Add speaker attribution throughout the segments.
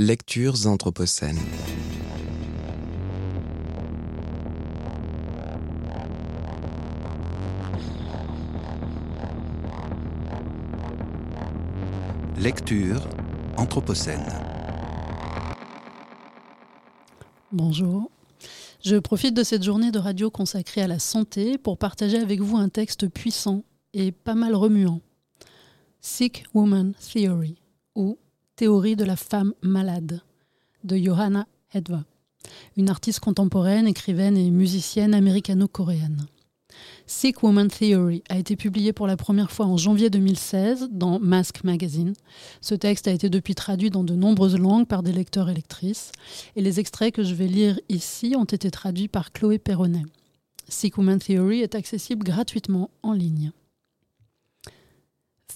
Speaker 1: Lectures anthropocènes. Lecture anthropocène.
Speaker 2: Bonjour. Je profite de cette journée de radio consacrée à la santé pour partager avec vous un texte puissant et pas mal remuant. Sick Woman Theory ou Théorie de la femme malade de Johanna Hedva, une artiste contemporaine, écrivaine et musicienne américano-coréenne. Sick Woman Theory a été publié pour la première fois en janvier 2016 dans Mask Magazine. Ce texte a été depuis traduit dans de nombreuses langues par des lecteurs et lectrices, et les extraits que je vais lire ici ont été traduits par Chloé Perronnet. Sick Woman Theory est accessible gratuitement en ligne.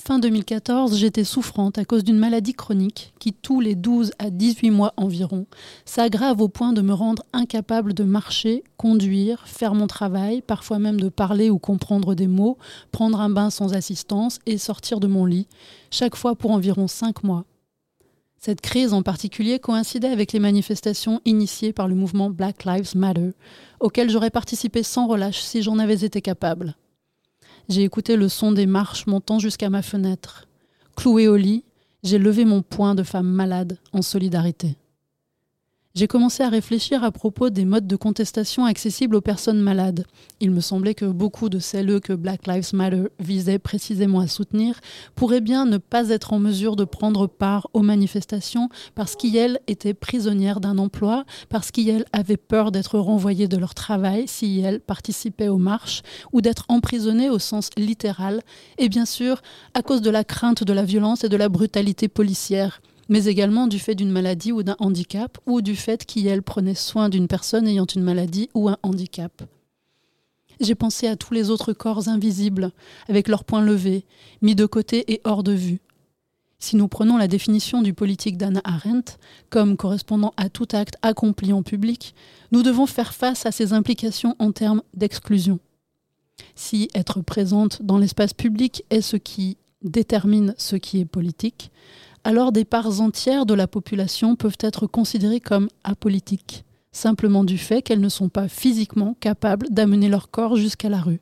Speaker 2: Fin 2014, j'étais souffrante à cause d'une maladie chronique qui, tous les 12 à 18 mois environ, s'aggrave au point de me rendre incapable de marcher, conduire, faire mon travail, parfois même de parler ou comprendre des mots, prendre un bain sans assistance et sortir de mon lit, chaque fois pour environ 5 mois. Cette crise en particulier coïncidait avec les manifestations initiées par le mouvement Black Lives Matter, auxquelles j'aurais participé sans relâche si j'en avais été capable. J'ai écouté le son des marches montant jusqu'à ma fenêtre. Cloué au lit, j'ai levé mon poing de femme malade en solidarité j'ai commencé à réfléchir à propos des modes de contestation accessibles aux personnes malades. Il me semblait que beaucoup de celles que Black Lives Matter visait précisément à soutenir pourraient bien ne pas être en mesure de prendre part aux manifestations parce qu'elles étaient prisonnières d'un emploi, parce qu'elles avaient peur d'être renvoyées de leur travail si elles participaient aux marches, ou d'être emprisonnées au sens littéral, et bien sûr à cause de la crainte de la violence et de la brutalité policière mais également du fait d'une maladie ou d'un handicap, ou du fait qu'elle prenait soin d'une personne ayant une maladie ou un handicap. J'ai pensé à tous les autres corps invisibles, avec leurs poings levés, mis de côté et hors de vue. Si nous prenons la définition du politique d'Anna Arendt comme correspondant à tout acte accompli en public, nous devons faire face à ces implications en termes d'exclusion. Si être présente dans l'espace public est ce qui détermine ce qui est politique, alors des parts entières de la population peuvent être considérées comme apolitiques, simplement du fait qu'elles ne sont pas physiquement capables d'amener leur corps jusqu'à la rue.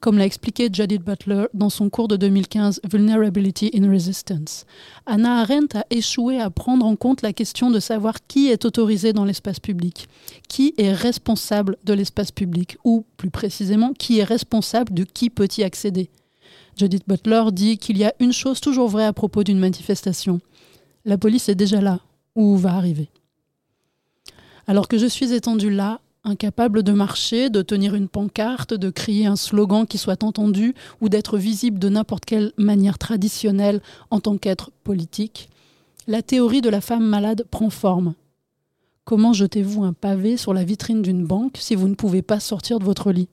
Speaker 2: Comme l'a expliqué Judith Butler dans son cours de 2015 Vulnerability in Resistance, Anna Arendt a échoué à prendre en compte la question de savoir qui est autorisé dans l'espace public, qui est responsable de l'espace public, ou plus précisément, qui est responsable de qui peut y accéder. Judith Butler dit qu'il y a une chose toujours vraie à propos d'une manifestation. La police est déjà là, ou va arriver. Alors que je suis étendue là, incapable de marcher, de tenir une pancarte, de crier un slogan qui soit entendu ou d'être visible de n'importe quelle manière traditionnelle en tant qu'être politique, la théorie de la femme malade prend forme. Comment jetez-vous un pavé sur la vitrine d'une banque si vous ne pouvez pas sortir de votre lit?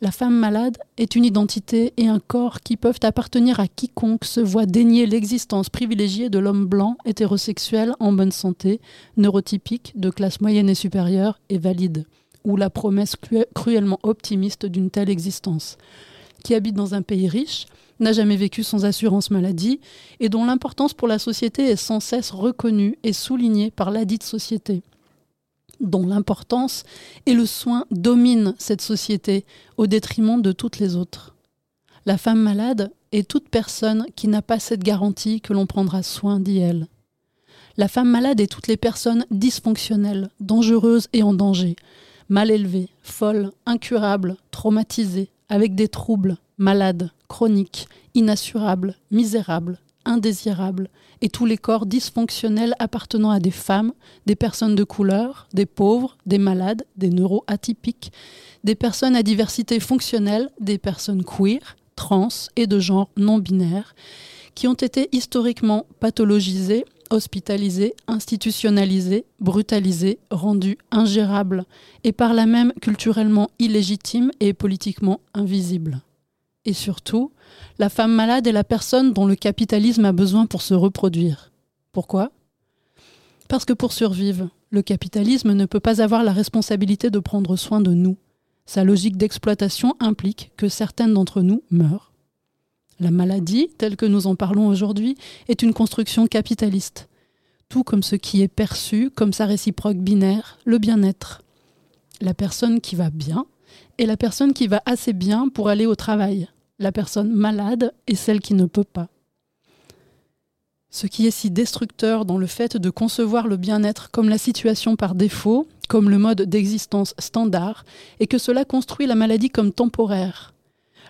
Speaker 2: La femme malade est une identité et un corps qui peuvent appartenir à quiconque se voit dénier l'existence privilégiée de l'homme blanc, hétérosexuel, en bonne santé, neurotypique, de classe moyenne et supérieure et valide, ou la promesse cruellement optimiste d'une telle existence, qui habite dans un pays riche, n'a jamais vécu sans assurance maladie, et dont l'importance pour la société est sans cesse reconnue et soulignée par ladite société dont l'importance et le soin dominent cette société au détriment de toutes les autres. La femme malade est toute personne qui n'a pas cette garantie que l'on prendra soin d'elle. La femme malade est toutes les personnes dysfonctionnelles, dangereuses et en danger, mal élevées, folles, incurables, traumatisées, avec des troubles, malades, chroniques, inassurables, misérables, indésirables, et tous les corps dysfonctionnels appartenant à des femmes, des personnes de couleur, des pauvres, des malades, des neuroatypiques, des personnes à diversité fonctionnelle, des personnes queer, trans et de genre non binaire, qui ont été historiquement pathologisées, hospitalisées, institutionnalisées, brutalisées, rendues ingérables et par là même culturellement illégitimes et politiquement invisibles. Et surtout, la femme malade est la personne dont le capitalisme a besoin pour se reproduire. Pourquoi? Parce que pour survivre, le capitalisme ne peut pas avoir la responsabilité de prendre soin de nous. Sa logique d'exploitation implique que certaines d'entre nous meurent. La maladie, telle que nous en parlons aujourd'hui, est une construction capitaliste. tout comme ce qui est perçu comme sa réciproque binaire, le bien-être. La personne qui va bien et la personne qui va assez bien pour aller au travail. La personne malade et celle qui ne peut pas. Ce qui est si destructeur dans le fait de concevoir le bien-être comme la situation par défaut, comme le mode d'existence standard, et que cela construit la maladie comme temporaire.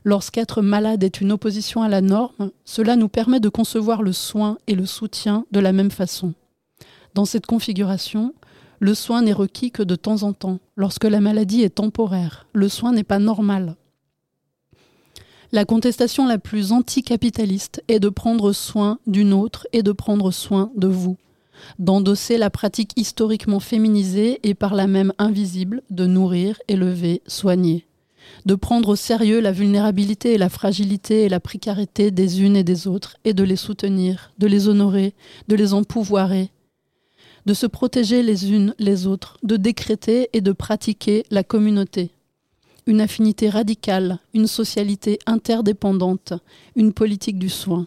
Speaker 2: Lorsqu'être malade est une opposition à la norme, cela nous permet de concevoir le soin et le soutien de la même façon. Dans cette configuration, le soin n'est requis que de temps en temps, lorsque la maladie est temporaire. Le soin n'est pas normal. La contestation la plus anticapitaliste est de prendre soin d'une autre et de prendre soin de vous, d'endosser la pratique historiquement féminisée et par la même invisible de nourrir, élever, soigner, de prendre au sérieux la vulnérabilité et la fragilité et la précarité des unes et des autres et de les soutenir, de les honorer, de les empouvoirer, de se protéger les unes les autres, de décréter et de pratiquer la communauté une affinité radicale, une socialité interdépendante, une politique du soin.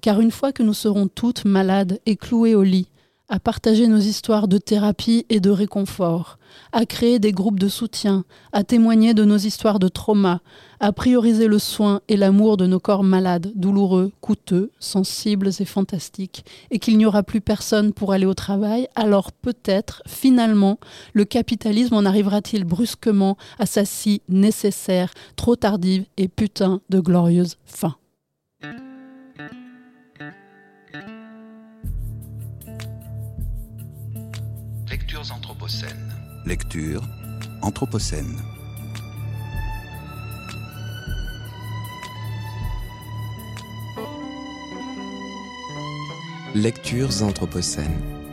Speaker 2: Car une fois que nous serons toutes malades et clouées au lit, à partager nos histoires de thérapie et de réconfort, à créer des groupes de soutien, à témoigner de nos histoires de trauma, à prioriser le soin et l'amour de nos corps malades, douloureux, coûteux, sensibles et fantastiques, et qu'il n'y aura plus personne pour aller au travail, alors peut-être, finalement, le capitalisme en arrivera-t-il brusquement à sa si nécessaire, trop tardive et putain de glorieuse fin.
Speaker 1: Lectures anthropocènes. Lecture anthropocène. Lectures anthropocènes.